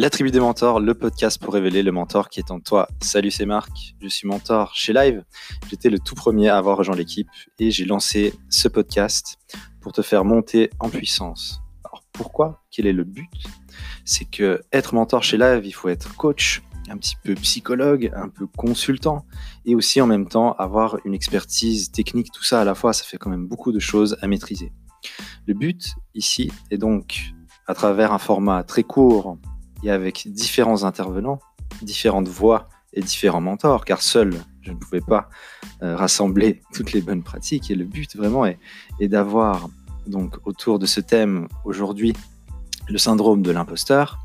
La tribu des mentors, le podcast pour révéler le mentor qui est en toi. Salut, c'est Marc, je suis mentor chez Live. J'étais le tout premier à avoir rejoint l'équipe et j'ai lancé ce podcast pour te faire monter en puissance. Alors pourquoi? Quel est le but? C'est que être mentor chez Live, il faut être coach, un petit peu psychologue, un peu consultant et aussi en même temps avoir une expertise technique, tout ça à la fois, ça fait quand même beaucoup de choses à maîtriser. Le but ici est donc à travers un format très court et avec différents intervenants, différentes voix et différents mentors, car seul, je ne pouvais pas euh, rassembler toutes les bonnes pratiques. Et le but vraiment est, d'avoir donc autour de ce thème aujourd'hui le syndrome de l'imposteur,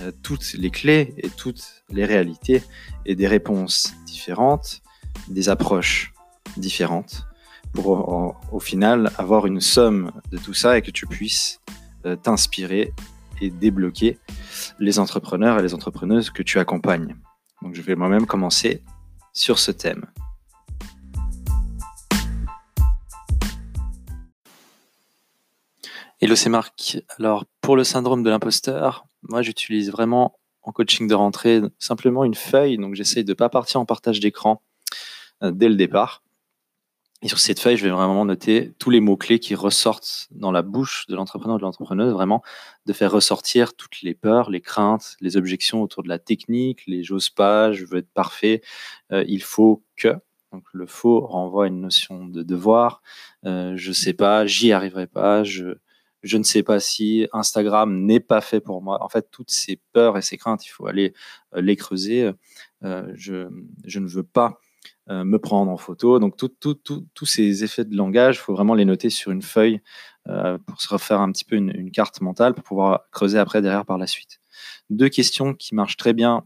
euh, toutes les clés et toutes les réalités et des réponses différentes, des approches différentes, pour au final avoir une somme de tout ça et que tu puisses euh, t'inspirer et débloquer les entrepreneurs et les entrepreneuses que tu accompagnes. Donc je vais moi-même commencer sur ce thème. Hello, c'est Marc. Alors, pour le syndrome de l'imposteur, moi, j'utilise vraiment en coaching de rentrée simplement une feuille. Donc, j'essaye de ne pas partir en partage d'écran euh, dès le départ. Et sur cette feuille, je vais vraiment noter tous les mots-clés qui ressortent dans la bouche de l'entrepreneur ou de l'entrepreneuse, vraiment de faire ressortir toutes les peurs, les craintes, les objections autour de la technique, les j'ose pas, je veux être parfait, euh, il faut que. Donc le faut renvoie à une notion de devoir. Euh, je sais pas, j'y arriverai pas, je, je ne sais pas si Instagram n'est pas fait pour moi. En fait, toutes ces peurs et ces craintes, il faut aller euh, les creuser. Euh, je, je ne veux pas euh, me prendre en photo. Donc, tous ces effets de langage, il faut vraiment les noter sur une feuille euh, pour se refaire un petit peu une, carte mentale pour pouvoir creuser après derrière par la suite. Deux questions qui marchent très bien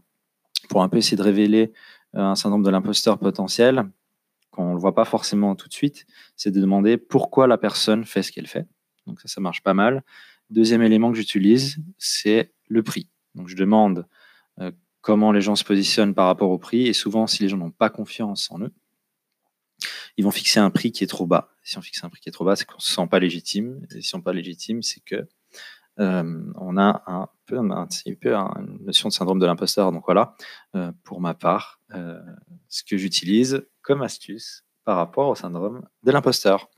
pour un peu essayer de révéler euh, un syndrome de l'imposteur potentiel, qu'on ne le voit pas forcément tout de suite, c'est de demander pourquoi la personne fait ce qu'elle fait. Donc ça, ça marche pas mal. Deuxième élément que j'utilise, c'est le prix. Donc je demande comment les gens se positionnent par rapport au prix. Et souvent, si les gens n'ont pas confiance en eux, ils vont fixer un prix qui est trop bas. Si on fixe un prix qui est trop bas, c'est qu'on ne se sent pas légitime. Et si on pas légitime, c'est que euh, on a un peu, un, peu une notion de syndrome de l'imposteur. Donc voilà, euh, pour ma part, euh, ce que j'utilise comme astuce par rapport au syndrome de l'imposteur.